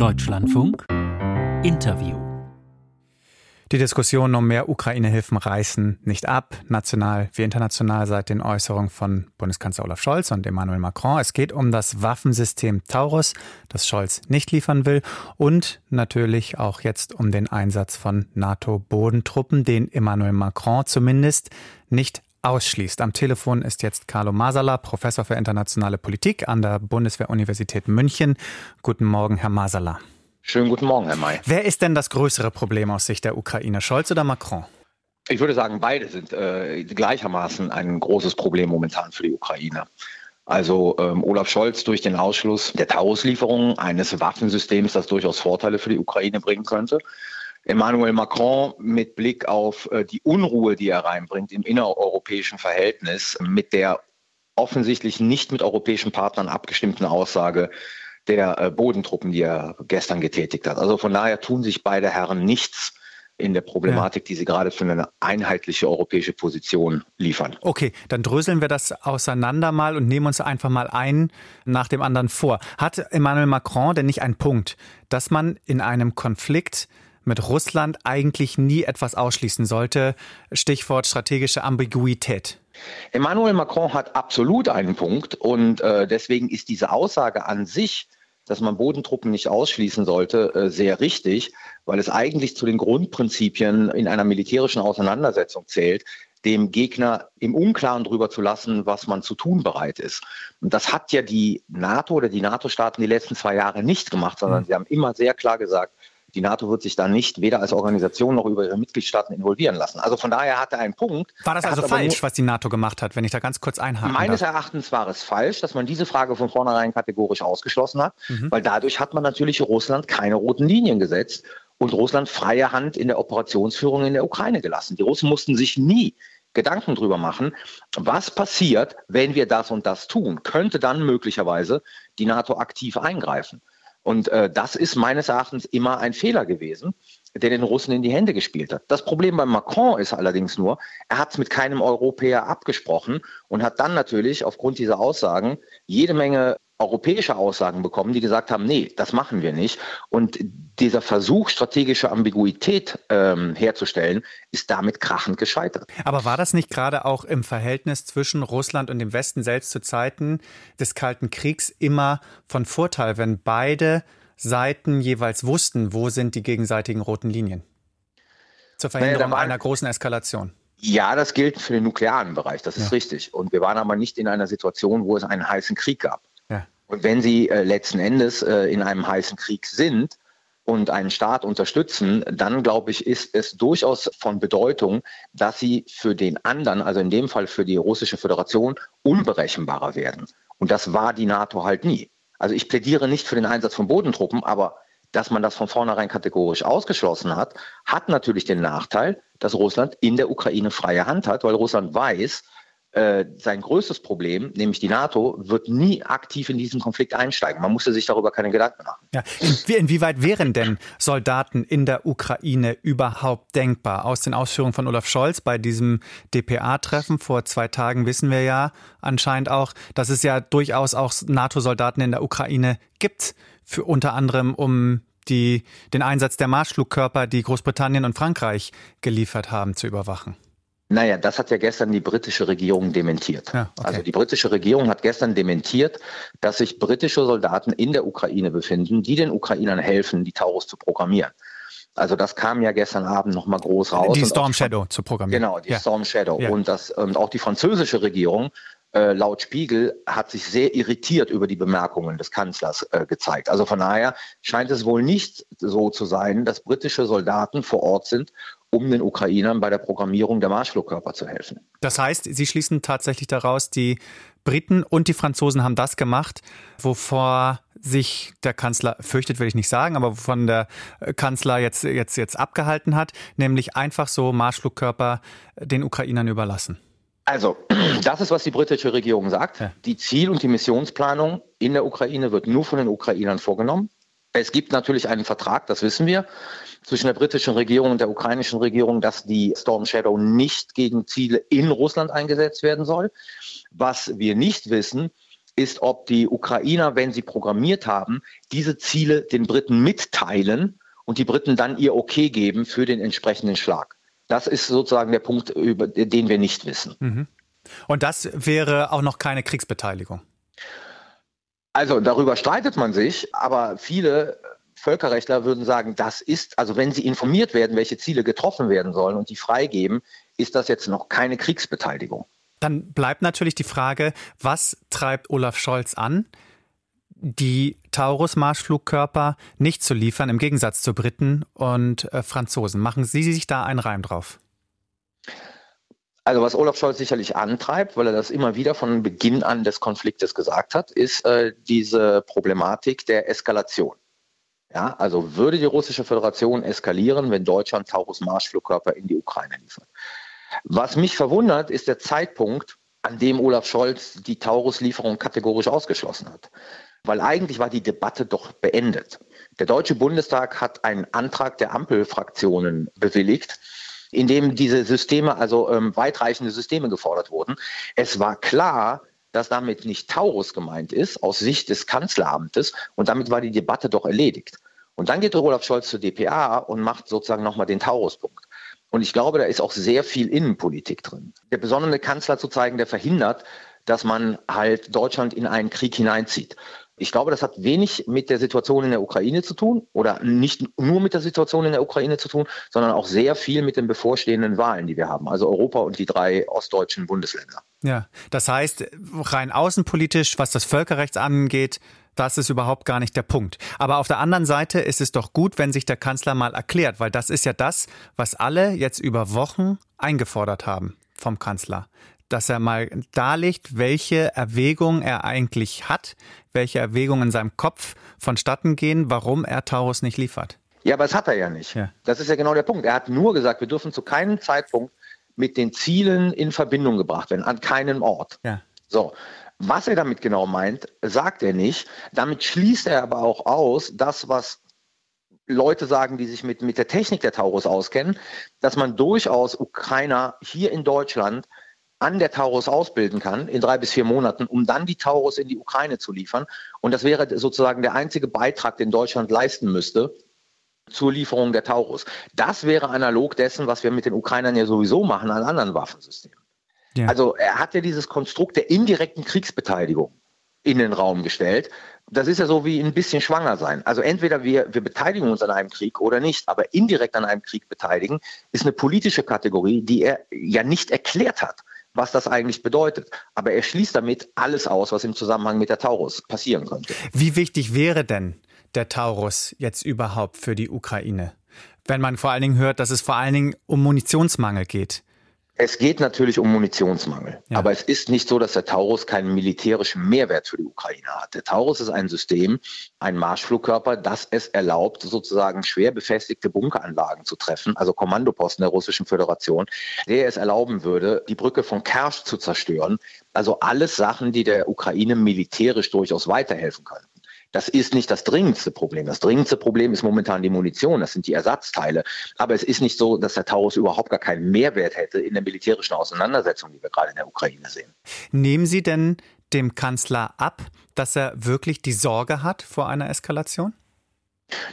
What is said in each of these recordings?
Deutschlandfunk. Interview. Die Diskussionen um mehr Ukraine-Hilfen reißen nicht ab, national wie international seit den Äußerungen von Bundeskanzler Olaf Scholz und Emmanuel Macron. Es geht um das Waffensystem Taurus, das Scholz nicht liefern will. Und natürlich auch jetzt um den Einsatz von NATO-Bodentruppen, den Emmanuel Macron zumindest nicht ausschließt. Am Telefon ist jetzt Carlo Masala, Professor für internationale Politik an der Bundeswehr-Universität München. Guten Morgen, Herr Masala. Schönen guten Morgen, Herr May. Wer ist denn das größere Problem aus Sicht der Ukraine, Scholz oder Macron? Ich würde sagen, beide sind äh, gleichermaßen ein großes Problem momentan für die Ukraine. Also ähm, Olaf Scholz durch den Ausschluss der Taurus-Lieferungen eines Waffensystems, das durchaus Vorteile für die Ukraine bringen könnte. Emmanuel Macron mit Blick auf äh, die Unruhe, die er reinbringt im innereuropäischen Verhältnis, mit der offensichtlich nicht mit europäischen Partnern abgestimmten Aussage der äh, Bodentruppen, die er gestern getätigt hat. Also von daher tun sich beide Herren nichts in der Problematik, die sie gerade für eine einheitliche europäische Position liefern. Okay, dann dröseln wir das auseinander mal und nehmen uns einfach mal ein nach dem anderen vor. Hat Emmanuel Macron denn nicht einen Punkt, dass man in einem Konflikt mit Russland eigentlich nie etwas ausschließen sollte. Stichwort strategische Ambiguität. Emmanuel Macron hat absolut einen Punkt und äh, deswegen ist diese Aussage an sich, dass man Bodentruppen nicht ausschließen sollte, äh, sehr richtig, weil es eigentlich zu den Grundprinzipien in einer militärischen Auseinandersetzung zählt, dem Gegner im Unklaren darüber zu lassen, was man zu tun bereit ist. Und das hat ja die NATO oder die NATO-Staaten die letzten zwei Jahre nicht gemacht, sondern mhm. sie haben immer sehr klar gesagt, die NATO wird sich da nicht weder als Organisation noch über ihre Mitgliedstaaten involvieren lassen. Also von daher hat er einen Punkt. War das also falsch, was die NATO gemacht hat, wenn ich da ganz kurz einhaken Meines darf? Erachtens war es falsch, dass man diese Frage von vornherein kategorisch ausgeschlossen hat, mhm. weil dadurch hat man natürlich Russland keine roten Linien gesetzt und Russland freie Hand in der Operationsführung in der Ukraine gelassen. Die Russen mussten sich nie Gedanken drüber machen, was passiert, wenn wir das und das tun. Könnte dann möglicherweise die NATO aktiv eingreifen. Und äh, das ist meines Erachtens immer ein Fehler gewesen, der den Russen in die Hände gespielt hat. Das Problem bei Macron ist allerdings nur, er hat es mit keinem Europäer abgesprochen und hat dann natürlich aufgrund dieser Aussagen jede Menge europäische Aussagen bekommen, die gesagt haben, nee, das machen wir nicht. Und dieser Versuch, strategische Ambiguität ähm, herzustellen, ist damit krachend gescheitert. Aber war das nicht gerade auch im Verhältnis zwischen Russland und dem Westen selbst zu Zeiten des Kalten Kriegs immer von Vorteil, wenn beide Seiten jeweils wussten, wo sind die gegenseitigen roten Linien? Zur Verhinderung naja, einer großen Eskalation. Ja, das gilt für den nuklearen Bereich, das ist ja. richtig. Und wir waren aber nicht in einer Situation, wo es einen heißen Krieg gab. Und wenn sie äh, letzten Endes äh, in einem heißen Krieg sind und einen Staat unterstützen, dann glaube ich, ist es durchaus von Bedeutung, dass sie für den anderen, also in dem Fall für die russische Föderation, unberechenbarer werden. Und das war die NATO halt nie. Also ich plädiere nicht für den Einsatz von Bodentruppen, aber dass man das von vornherein kategorisch ausgeschlossen hat, hat natürlich den Nachteil, dass Russland in der Ukraine freie Hand hat, weil Russland weiß, äh, sein größtes Problem, nämlich die NATO, wird nie aktiv in diesen Konflikt einsteigen. Man musste sich darüber keine Gedanken machen. Ja. inwieweit wären denn Soldaten in der Ukraine überhaupt denkbar? Aus den Ausführungen von Olaf Scholz bei diesem DPA-Treffen vor zwei Tagen wissen wir ja anscheinend auch, dass es ja durchaus auch NATO-Soldaten in der Ukraine gibt, für unter anderem um die, den Einsatz der Marschflugkörper, die Großbritannien und Frankreich geliefert haben, zu überwachen. Naja, das hat ja gestern die britische Regierung dementiert. Ja, okay. Also die britische Regierung hat gestern dementiert, dass sich britische Soldaten in der Ukraine befinden, die den Ukrainern helfen, die Taurus zu programmieren. Also das kam ja gestern Abend nochmal groß raus. Die Storm Shadow zu programmieren. Genau, die ja. Storm Shadow. Ja. Und, das, und auch die französische Regierung äh, laut Spiegel hat sich sehr irritiert über die Bemerkungen des Kanzlers äh, gezeigt. Also von daher scheint es wohl nicht so zu sein, dass britische Soldaten vor Ort sind, um den Ukrainern bei der Programmierung der Marschflugkörper zu helfen. Das heißt, Sie schließen tatsächlich daraus, die Briten und die Franzosen haben das gemacht, wovor sich der Kanzler fürchtet, will ich nicht sagen, aber wovon der Kanzler jetzt, jetzt, jetzt abgehalten hat, nämlich einfach so Marschflugkörper den Ukrainern überlassen. Also, das ist, was die britische Regierung sagt. Ja. Die Ziel- und die Missionsplanung in der Ukraine wird nur von den Ukrainern vorgenommen. Es gibt natürlich einen Vertrag, das wissen wir, zwischen der britischen Regierung und der ukrainischen Regierung, dass die Storm Shadow nicht gegen Ziele in Russland eingesetzt werden soll. Was wir nicht wissen, ist, ob die Ukrainer, wenn sie programmiert haben, diese Ziele den Briten mitteilen und die Briten dann ihr Okay geben für den entsprechenden Schlag. Das ist sozusagen der Punkt, über den wir nicht wissen. Mhm. Und das wäre auch noch keine Kriegsbeteiligung. Also darüber streitet man sich, aber viele Völkerrechtler würden sagen, das ist, also wenn sie informiert werden, welche Ziele getroffen werden sollen und die freigeben, ist das jetzt noch keine Kriegsbeteiligung. Dann bleibt natürlich die Frage, was treibt Olaf Scholz an, die Taurus-Marschflugkörper nicht zu liefern, im Gegensatz zu Briten und äh, Franzosen. Machen Sie sich da einen Reim drauf? Also was Olaf Scholz sicherlich antreibt, weil er das immer wieder von Beginn an des Konfliktes gesagt hat, ist äh, diese Problematik der Eskalation. Ja, also würde die russische Föderation eskalieren, wenn Deutschland Taurus-Marschflugkörper in die Ukraine liefert. Was mich verwundert, ist der Zeitpunkt, an dem Olaf Scholz die Taurus-Lieferung kategorisch ausgeschlossen hat. Weil eigentlich war die Debatte doch beendet. Der Deutsche Bundestag hat einen Antrag der Ampelfraktionen bewilligt, in dem diese Systeme, also ähm, weitreichende Systeme gefordert wurden. Es war klar, dass damit nicht Taurus gemeint ist, aus Sicht des Kanzleramtes, und damit war die Debatte doch erledigt. Und dann geht Olaf Scholz zur DPA und macht sozusagen nochmal den Taurus-Punkt. Und ich glaube, da ist auch sehr viel Innenpolitik drin. Der besondere Kanzler zu zeigen, der verhindert, dass man halt Deutschland in einen Krieg hineinzieht. Ich glaube, das hat wenig mit der Situation in der Ukraine zu tun oder nicht nur mit der Situation in der Ukraine zu tun, sondern auch sehr viel mit den bevorstehenden Wahlen, die wir haben. Also Europa und die drei ostdeutschen Bundesländer. Ja, das heißt, rein außenpolitisch, was das Völkerrecht angeht, das ist überhaupt gar nicht der Punkt. Aber auf der anderen Seite ist es doch gut, wenn sich der Kanzler mal erklärt, weil das ist ja das, was alle jetzt über Wochen eingefordert haben vom Kanzler. Dass er mal darlegt, welche Erwägungen er eigentlich hat, welche Erwägungen in seinem Kopf vonstatten gehen, warum er Taurus nicht liefert. Ja, aber das hat er ja nicht. Ja. Das ist ja genau der Punkt. Er hat nur gesagt, wir dürfen zu keinem Zeitpunkt mit den Zielen in Verbindung gebracht werden, an keinem Ort. Ja. So, was er damit genau meint, sagt er nicht. Damit schließt er aber auch aus, das, was Leute sagen, die sich mit, mit der Technik der Taurus auskennen, dass man durchaus Ukrainer hier in Deutschland an der Taurus ausbilden kann in drei bis vier Monaten, um dann die Taurus in die Ukraine zu liefern. Und das wäre sozusagen der einzige Beitrag, den Deutschland leisten müsste zur Lieferung der Taurus. Das wäre analog dessen, was wir mit den Ukrainern ja sowieso machen an anderen Waffensystemen. Ja. Also er hat ja dieses Konstrukt der indirekten Kriegsbeteiligung in den Raum gestellt. Das ist ja so wie ein bisschen schwanger sein. Also entweder wir, wir beteiligen uns an einem Krieg oder nicht, aber indirekt an einem Krieg beteiligen ist eine politische Kategorie, die er ja nicht erklärt hat, was das eigentlich bedeutet. Aber er schließt damit alles aus, was im Zusammenhang mit der Taurus passieren könnte. Wie wichtig wäre denn der Taurus jetzt überhaupt für die Ukraine? Wenn man vor allen Dingen hört, dass es vor allen Dingen um Munitionsmangel geht. Es geht natürlich um Munitionsmangel. Ja. Aber es ist nicht so, dass der Taurus keinen militärischen Mehrwert für die Ukraine hat. Der Taurus ist ein System, ein Marschflugkörper, das es erlaubt, sozusagen schwer befestigte Bunkeranlagen zu treffen, also Kommandoposten der Russischen Föderation, der es erlauben würde, die Brücke von Kersch zu zerstören. Also alles Sachen, die der Ukraine militärisch durchaus weiterhelfen können. Das ist nicht das dringendste Problem. Das dringendste Problem ist momentan die Munition, das sind die Ersatzteile. Aber es ist nicht so, dass der Taurus überhaupt gar keinen Mehrwert hätte in der militärischen Auseinandersetzung, die wir gerade in der Ukraine sehen. Nehmen Sie denn dem Kanzler ab, dass er wirklich die Sorge hat vor einer Eskalation?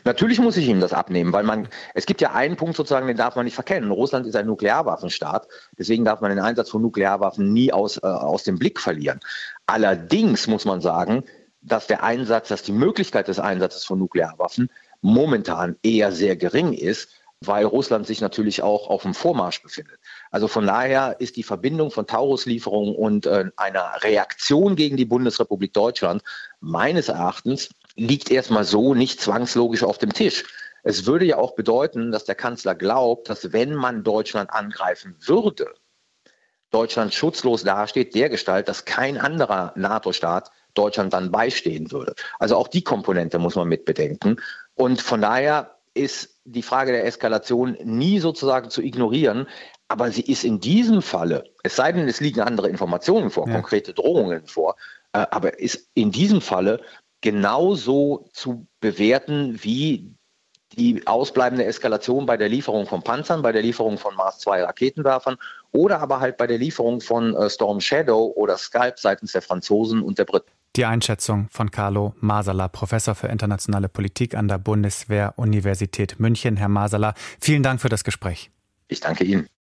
Natürlich muss ich ihm das abnehmen, weil man, es gibt ja einen Punkt sozusagen, den darf man nicht verkennen. Russland ist ein Nuklearwaffenstaat, deswegen darf man den Einsatz von Nuklearwaffen nie aus, äh, aus dem Blick verlieren. Allerdings muss man sagen, dass der Einsatz, dass die Möglichkeit des Einsatzes von Nuklearwaffen momentan eher sehr gering ist, weil Russland sich natürlich auch auf dem Vormarsch befindet. Also von daher ist die Verbindung von Taurus-Lieferungen und äh, einer Reaktion gegen die Bundesrepublik Deutschland meines Erachtens liegt erstmal so nicht zwangslogisch auf dem Tisch. Es würde ja auch bedeuten, dass der Kanzler glaubt, dass wenn man Deutschland angreifen würde, Deutschland schutzlos dasteht, dergestalt, dass kein anderer NATO-Staat Deutschland dann beistehen würde. Also auch die Komponente muss man mit bedenken. Und von daher ist die Frage der Eskalation nie sozusagen zu ignorieren. Aber sie ist in diesem Falle, es sei denn, es liegen andere Informationen vor, ja. konkrete Drohungen vor, äh, aber ist in diesem Falle genauso zu bewerten wie die ausbleibende Eskalation bei der Lieferung von Panzern, bei der Lieferung von Mars 2 Raketenwerfern oder aber halt bei der Lieferung von äh, Storm Shadow oder Skype seitens der Franzosen und der Briten. Die Einschätzung von Carlo Masala, Professor für internationale Politik an der Bundeswehr-Universität München. Herr Masala, vielen Dank für das Gespräch. Ich danke Ihnen.